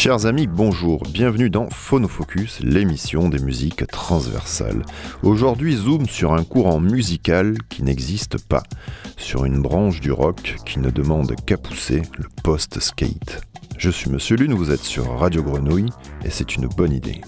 Chers amis, bonjour, bienvenue dans Phonofocus, l'émission des musiques transversales. Aujourd'hui, zoom sur un courant musical qui n'existe pas, sur une branche du rock qui ne demande qu'à pousser, le post-skate. Je suis Monsieur Lune, vous êtes sur Radio Grenouille, et c'est une bonne idée.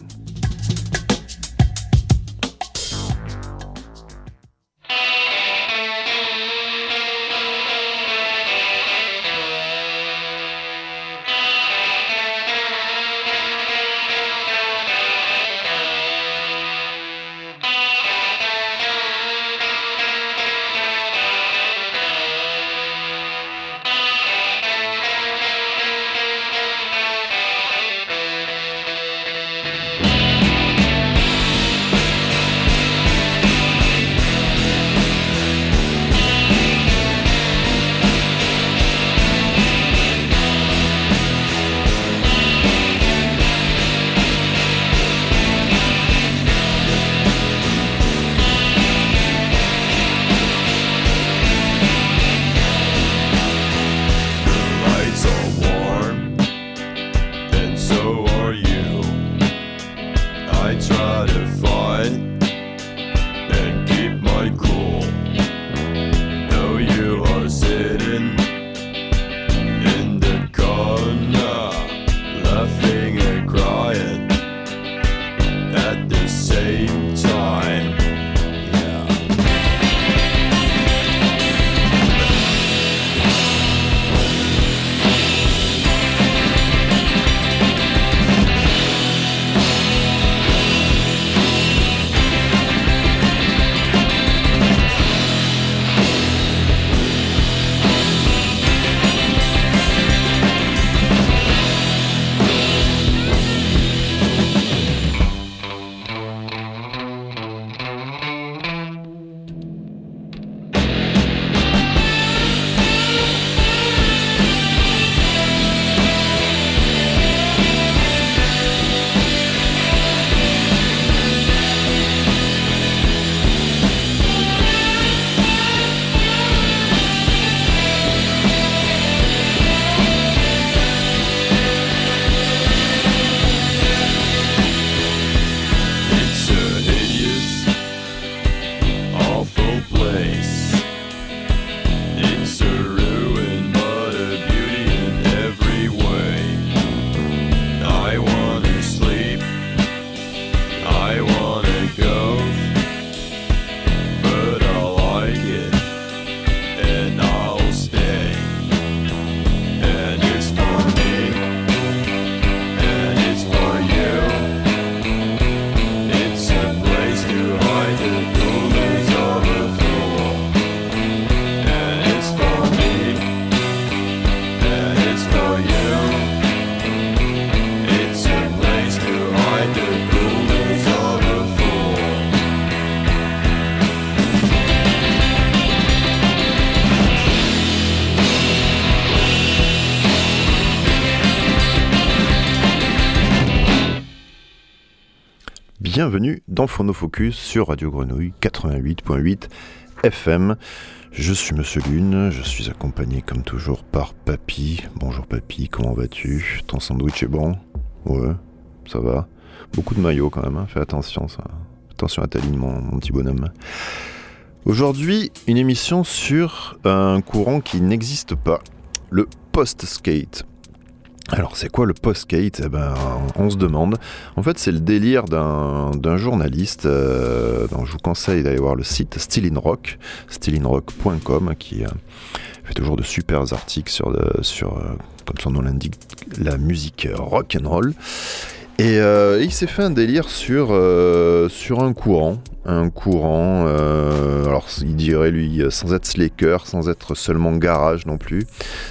Bienvenue dans Phonofocus sur Radio Grenouille 88.8 FM. Je suis Monsieur Lune, je suis accompagné comme toujours par Papy. Bonjour Papy, comment vas-tu? Ton sandwich est bon? Ouais, ça va. Beaucoup de maillots quand même, hein. fais attention ça. Attention à ta ligne mon, mon petit bonhomme. Aujourd'hui, une émission sur un courant qui n'existe pas, le post-skate. Alors c'est quoi le post-skate eh ben, On se demande. En fait c'est le délire d'un journaliste, euh, je vous conseille d'aller voir le site Still Rock, stillinrock.com qui euh, fait toujours de super articles sur, sur euh, comme son nom l'indique, la musique rock and roll. Et, il s'est fait un délire sur, sur un courant, un courant, alors il dirait lui sans être slaker, sans être seulement garage non plus,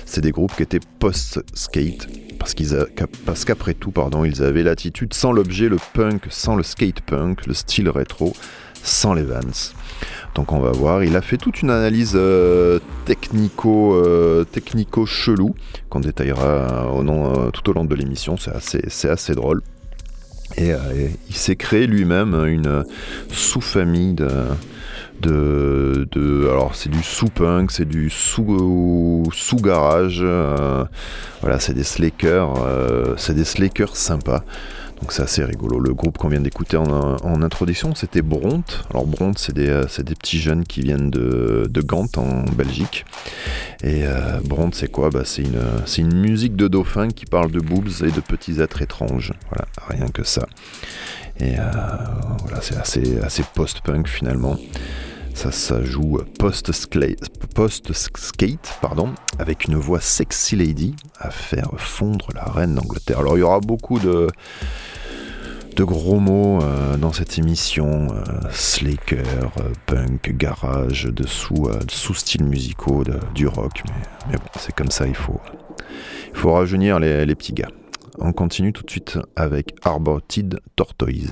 c'est des groupes qui étaient post-skate, parce qu'ils parce qu'après tout, pardon, ils avaient l'attitude sans l'objet, le punk, sans le skate punk, le style rétro, sans les Vans. Donc on va voir, il a fait toute une analyse euh, technico, euh, technico chelou qu'on détaillera euh, tout au long de l'émission, c'est assez, c'est assez drôle. Et, il s'est créé lui-même une sous-famille de, de, alors c'est du sous-punk, c'est du sous, sous garage, voilà, c'est des slakers, c'est des slakers sympas. Donc c'est assez rigolo. Le groupe qu'on vient d'écouter en, introduction, c'était Bront. Alors Bront, c'est des, euh, petits jeunes qui viennent de, de Gand en Belgique. Et euh, Bront, c'est quoi? Bah, C'est une, musique de dauphin qui parle de boobs et de petits êtres étranges. Voilà, rien que ça. Et euh, voilà, c'est assez post-punk finalement. Ça, ça joue post-skate, avec une voix sexy lady à faire fondre la reine d'Angleterre. Alors il y aura beaucoup de, gros mots euh, dans cette émission, euh, slaker, euh, punk, garage, sous-styles musicaux, du rock, mais, bon, c'est comme ça, il faut, il rajeunir les, petits gars. On continue tout de suite avec Arborted Tortoise.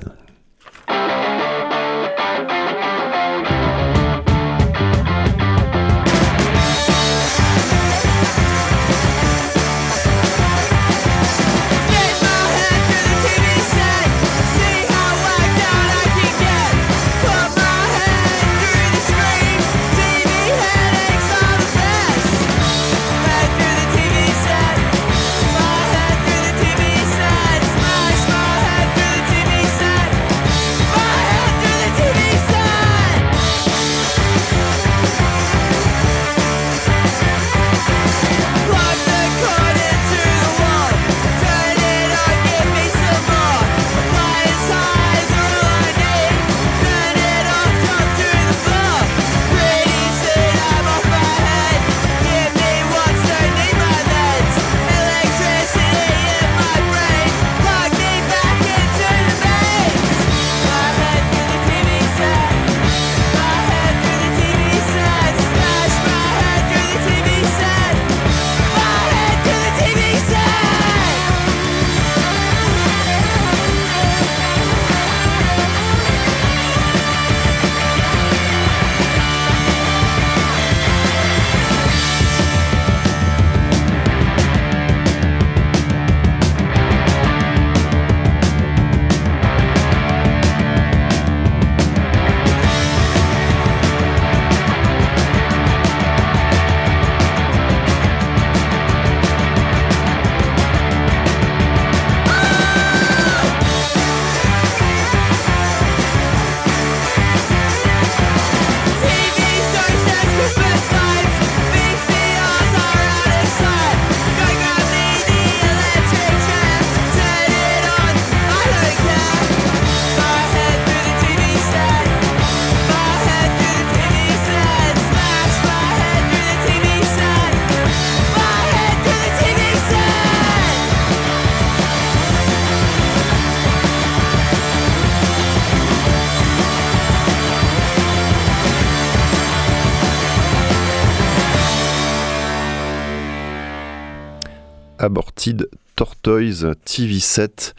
Tortoise TV7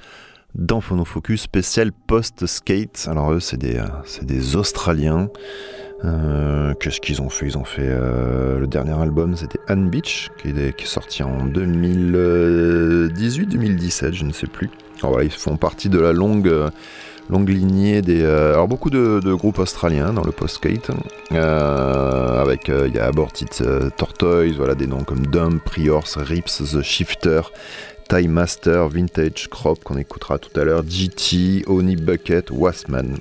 dans Phonofocus spécial post-skate. Alors eux, c'est des, euh, des Australiens. Euh, qu'est-ce qu'ils ont fait? Ils ont fait euh, le dernier album, c'était Anne Beach, qui est, sorti en 2018-2017, je ne sais plus. Ils font partie de la longue longue lignée des. Euh, alors beaucoup de, groupes australiens dans le post-skate. Euh, avec euh, il y a Aborted Tortoise, voilà des noms comme Dump, Priors, Rips, The Shifter. Time Master, Vintage Crop qu'on écoutera tout à l'heure, GT, Oni Bucket, Wasman.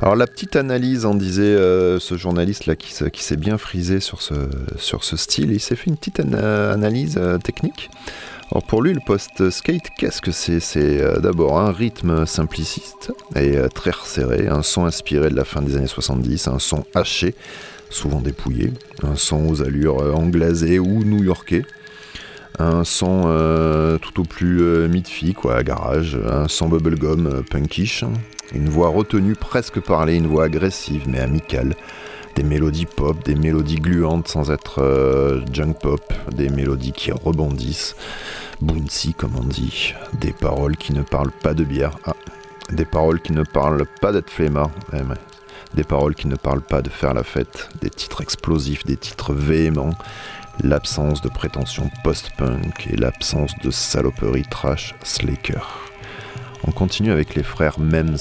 Alors la petite analyse, en disait ce journaliste là qui, s'est bien frisé sur ce, sur ce style, il s'est fait une petite analyse technique. Alors pour lui, le post-skate, qu'est-ce que c'est? C'est euh, d'abord un rythme simpliciste et euh, très resserré, un son inspiré de la fin des années 70, un son haché, souvent dépouillé, un son aux allures euh, anglaisées ou new-yorkais, un son tout au plus mid quoi, garage, un son bubblegum punkish, une voix retenue presque parlée, une voix agressive mais amicale, des mélodies pop, des mélodies gluantes sans être junk pop, des mélodies qui rebondissent, Bouncy, comme on dit. Des paroles qui ne parlent pas de bière. Ah, des paroles qui ne parlent pas d'être flemmard. Eh, des paroles qui ne parlent pas de faire la fête. Des titres explosifs, des titres véhéments. L'absence de prétention post-punk et l'absence de saloperie trash slaker. On continue avec les frères Mems.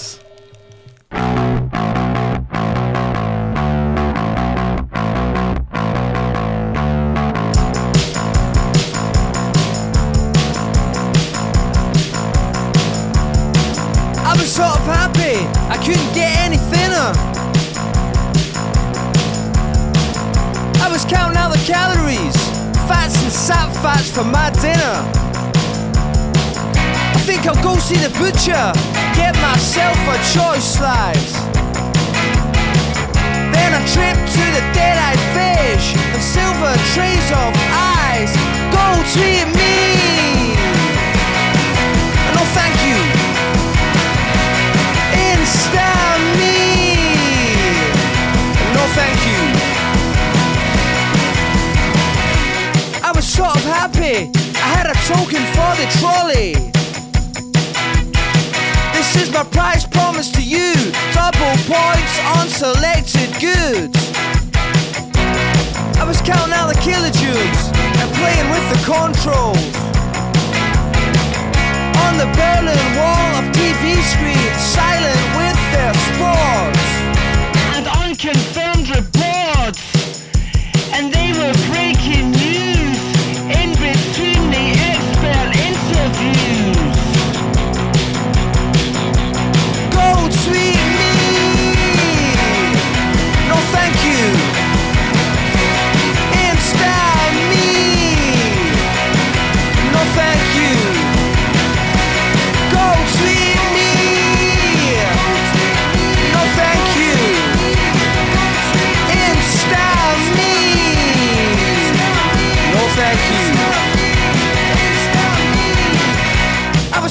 Butcher, get myself a choice slice. Then I trip to the dead-eyed fish and silver trays of eyes. Go treat me. No, thank you. Insta me. No, thank you. I was sort of happy. I had a token for the trolley. Goods. I was counting out the kilojoules and playing with the controls. On the Berlin wall of TV screens, silent with their sports.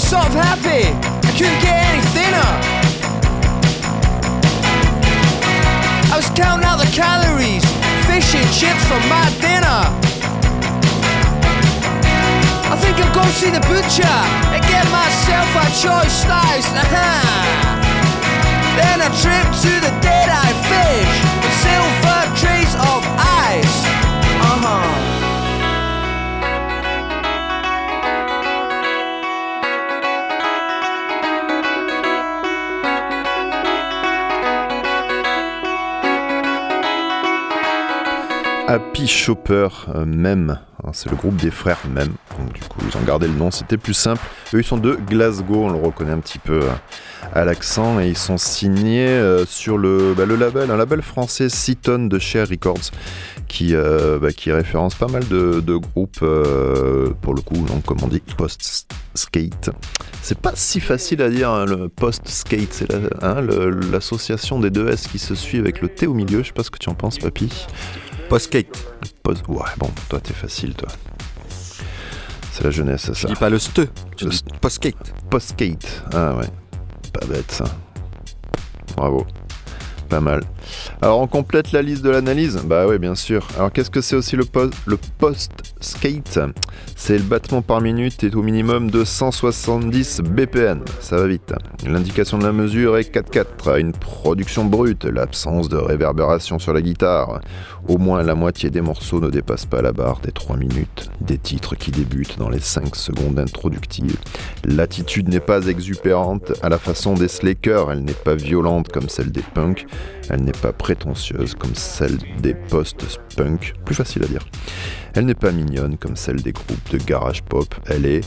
Sort of happy. I couldn't get any thinner. I was counting out the calories, fish and chips for my dinner. I think I'll go see the butcher and get myself a choice slice. Uh-huh. Then a trip to the dead-eye fish with silver trays of ice. Uh-huh. Happy Chopper, euh, même. Hein, c'est le groupe des frères même. Donc du coup, ils ont gardé le nom, c'était plus simple. Eux, ils sont de Glasgow, on le reconnaît un petit peu euh, à l'accent. Et ils sont signés euh, sur le, bah, le label, un label français, Seaton de Share Records, qui, bah, qui référence pas mal de, groupes, pour le coup, donc, comme on dit, post-skate. C'est pas si facile à dire, hein, le post-skate. C'est hein, l'association des deux S qui se suit avec le T au milieu. Je sais pas ce que tu en penses, papy. Post-skate. Post ouais, bon, toi t'es facile, toi. C'est la jeunesse, ça. Je dis pas le ste, post-skate. Post-skate, ah ouais. Pas bête ça. Bravo. Pas mal. Alors on complète la liste de l'analyse? Bah oui bien sûr. Alors qu'est-ce que c'est aussi le, post, le post-skate C'est le battement par minute est au minimum de 170 BPM. Ça va vite. L'indication de la mesure est 4-4. Une production brute, l'absence de réverbération sur la guitare. Au moins la moitié des morceaux ne dépasse pas la barre des 3 minutes. Des titres qui débutent dans les 5 secondes introductives. L'attitude n'est pas exupérante à la façon des Slakers, elle n'est pas violente comme celle des punks. Elle n'est pas prétentieuse comme celle des post-punk, plus facile à dire. Elle n'est pas mignonne comme celle des groupes de garage pop, elle est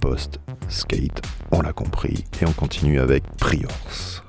post-skate, on l'a compris, et on continue avec Priors.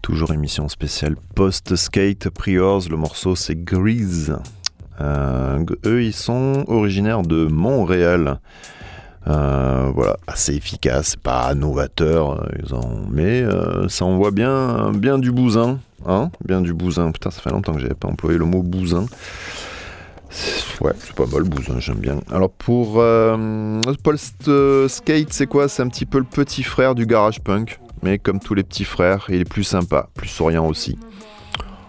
Toujours émission spéciale post-skate Priors. Le morceau c'est Grease. Euh, eux, ils sont originaires de Montréal. Euh, voilà, assez efficace, pas novateur, ont... mais euh, ça envoie bien, bien du bousin, hein, bien du bousin. Putain, ça fait longtemps que j'avais pas employé le mot bousin. Ouais, c'est pas mal, bousin, j'aime bien. Alors pour euh, Post Skate, c'est quoi? C'est un petit peu le petit frère du garage punk, mais comme tous les petits frères, il est plus sympa, plus souriant aussi.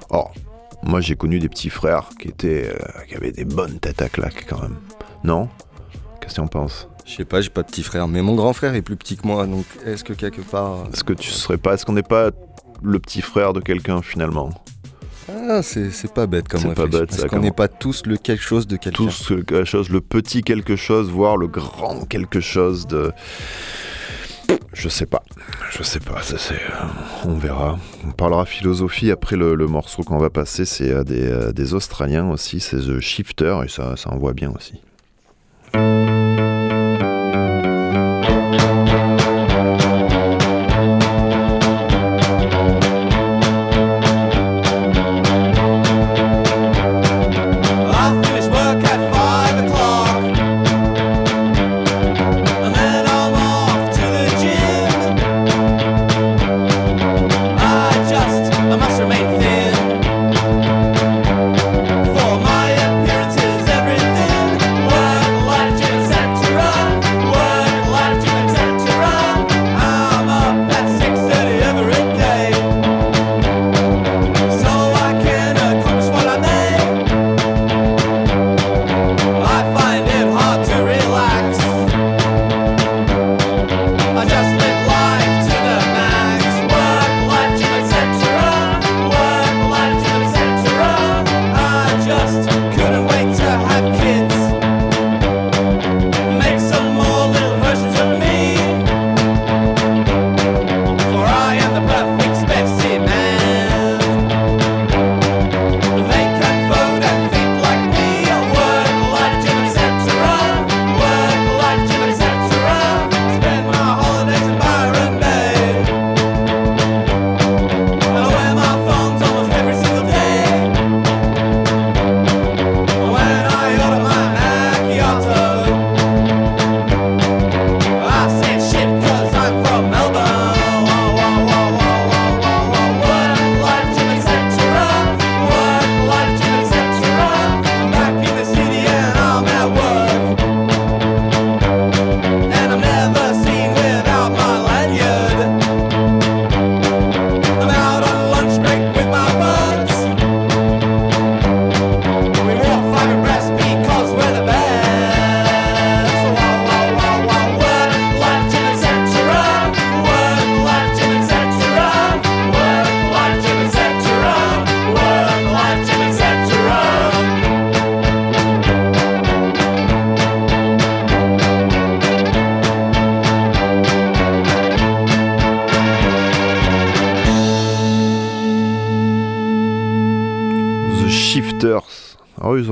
Or, moi j'ai connu des petits frères qui étaient, qui avaient des bonnes têtes à claque quand même. Non? Qu'est-ce que tu en penses? Je sais pas, j'ai pas de petit frère, mais mon grand frère est plus petit que moi, donc est-ce que quelque part. Est-ce que tu serais pas, est-ce qu'on n'est pas le petit frère de quelqu'un finalement? Ah, c'est pas bête comme C'est pas réflexion. bête, ça, Est-ce qu'on n'est pas tous le quelque chose de quelqu'un? Tous quelque chose, le petit quelque chose, voire le grand quelque chose de. Je sais pas, je sais pas, ça c'est. euh, On verra. On parlera philosophie après le, morceau qu'on va passer, c'est euh, des, euh, des Australiens aussi, c'est The Shifter, et ça, ça envoie bien aussi.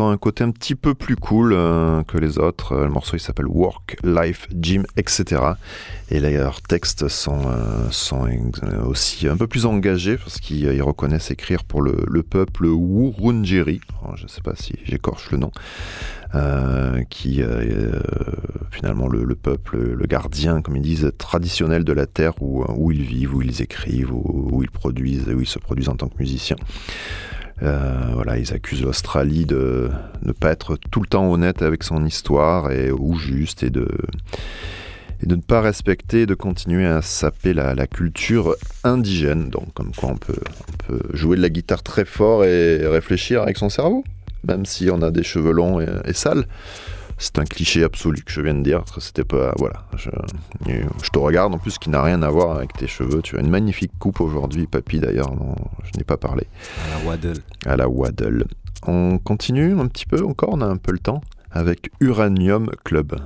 Un côté un petit peu plus cool euh, que les autres. Euh, Le morceau il s'appelle Work, Life, Gym, etc. Et leurs textes sont, euh, sont aussi un peu plus engagés parce qu'ils ils reconnaissent écrire pour le, le peuple Wurundjeri. Je ne sais pas si j'écorche le nom. qui est finalement le, le peuple, le gardien, comme ils disent, traditionnel de la terre où, ils vivent, où ils écrivent, où ils produisent, où ils se produisent en tant que musiciens. Euh, voilà, ils accusent l'Australie de ne pas être tout le temps honnête avec son histoire et ou juste et de de ne pas respecter, de continuer à saper la, culture indigène. Donc, comme quoi on peut, on peut jouer de la guitare très fort et réfléchir avec son cerveau, même si on a des cheveux longs et sales. C'est un cliché absolu que je viens de dire. C'était pas, voilà. Je, je te regarde en plus, qui n'a rien à voir avec tes cheveux. Tu as une magnifique coupe aujourd'hui, papy d'ailleurs. dont Je n'ai pas parlé À la Waddle. à la Waddle. On continue un petit peu encore, on a un peu le temps, avec Uranium Club.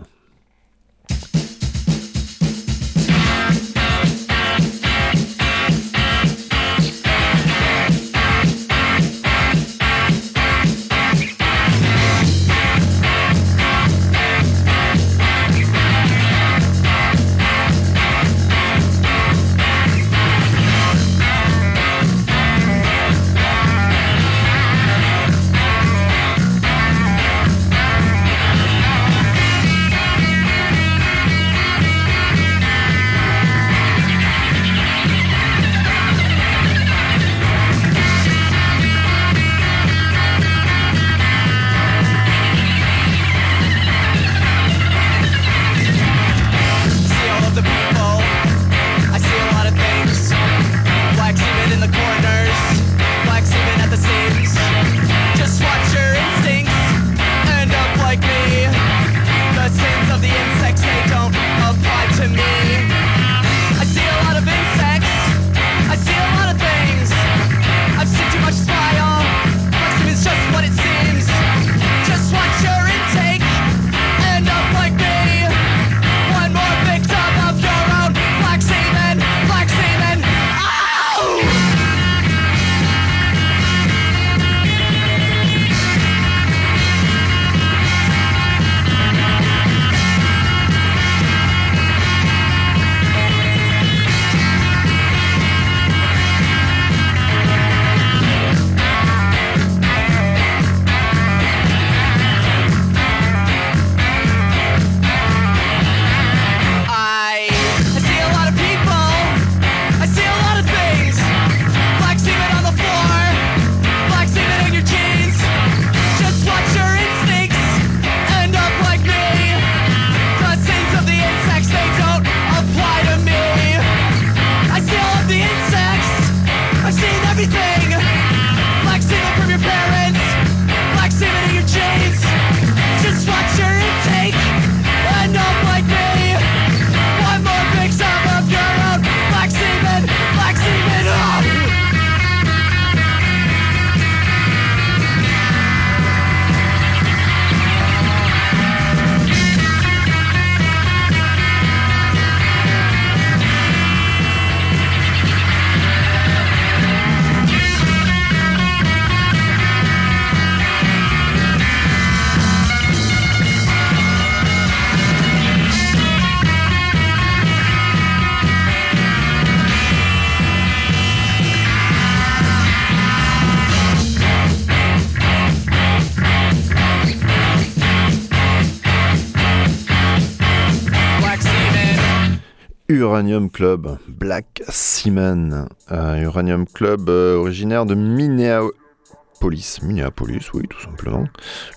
Uranium Club, Black Seaman. Euh, Uranium Club euh, originaire de Minneapolis. Minneapolis, oui, tout simplement.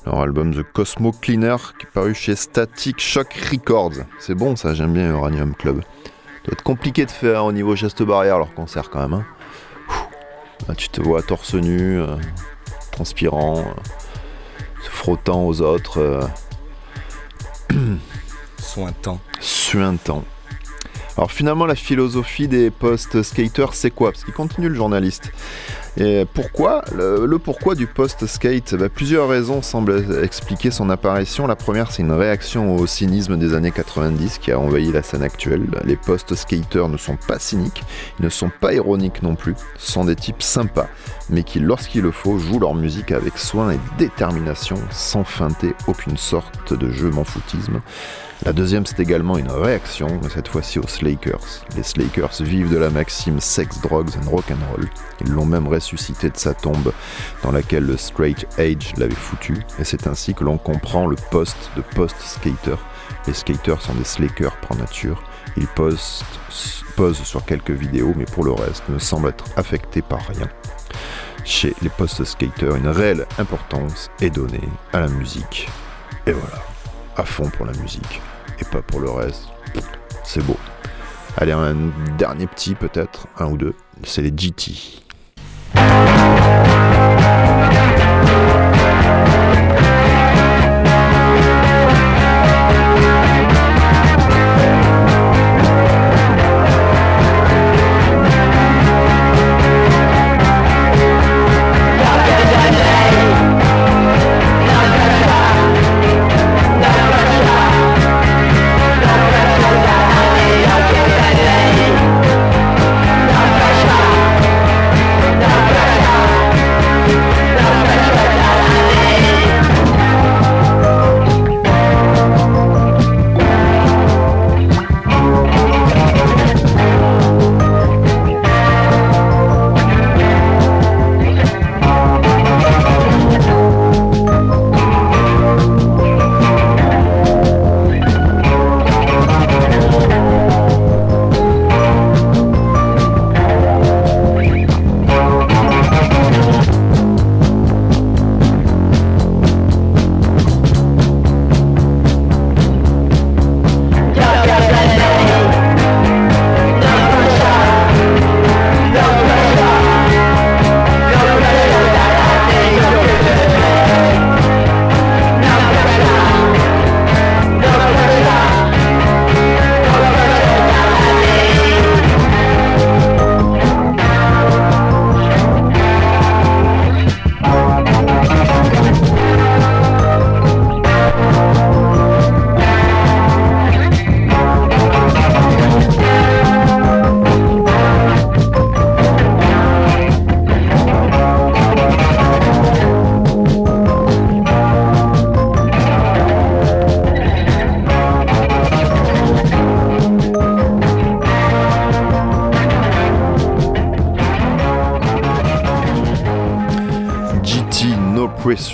Leur album The Cosmo Cleaner qui est paru chez Static Shock Records. C'est bon ça, j'aime bien Uranium Club. doit être compliqué de faire au niveau geste barrière leur concert quand même. Hein. Tu te vois torse nu, euh, transpirant, se frottant aux autres. Sointant. Suintant. Alors finalement, la philosophie des post-skaters, c'est quoi? Parce qu'il continue le journaliste. Et pourquoi? Le, pourquoi du post-skate? Bah, Plusieurs raisons semblent expliquer son apparition. La première, c'est une réaction au cynisme des années 90 qui a envahi la scène actuelle. Les post-skaters ne sont pas cyniques, ils ne sont pas ironiques non plus. Sont des types sympas, mais qui, lorsqu'il le faut, jouent leur musique avec soin et détermination, sans feinter aucune sorte de jeu m'en-foutisme. La deuxième, c'est également une réaction, mais cette fois-ci aux Slakers. Les Slakers vivent de la maxime sex, drugs and rock'n'roll. Ils l'ont même ressuscité de sa tombe dans laquelle le straight age l'avait foutu, et c'est ainsi que l'on comprend le poste de post-skater. Les skaters sont des Slakers par nature. Ils posent, posent sur quelques vidéos, mais pour le reste ne semblent être affectés par rien. Chez les post-skaters, une réelle importance est donnée à la musique. Et voilà à fond pour la musique et pas pour le reste. C'est beau. Allez, un dernier petit peut-être, un ou deux, c'est les GT.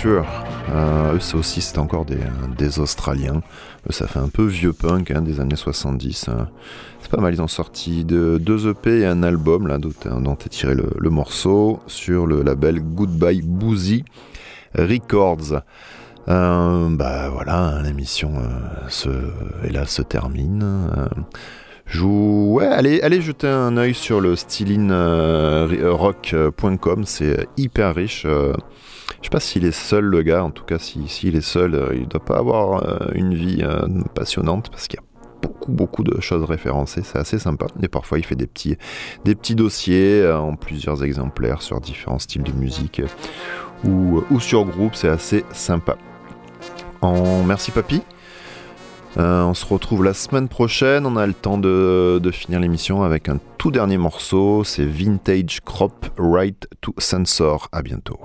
Euh, eux, c'est aussi, c'est encore des, des Australiens. ça fait un peu vieux punk hein, des années 70. Hein. C'est pas mal, ils ont sorti de, deux EP et un album là, dont, est tiré le, morceau sur le label Goodbye Boozy Records. Euh, bah voilà, l'émission euh, se, se termine. Ouais, allez, allez jeter un œil sur le stylinerock.com, c'est hyper riche. Je sais pas s'il est seul le gars, en tout cas s'il est seul, euh, il doit pas avoir euh, une vie euh, passionnante parce qu'il y a beaucoup beaucoup de choses référencées, c'est assez sympa. Et parfois il fait des petits, dossiers en plusieurs exemplaires sur différents styles de musique ou, sur groupe, c'est assez sympa. En... Merci papy. on se retrouve la semaine prochaine. On a le temps de, de finir l'émission avec un tout dernier morceau. C'est Vintage Crop Right to Sensor. À bientôt.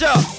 pleasure.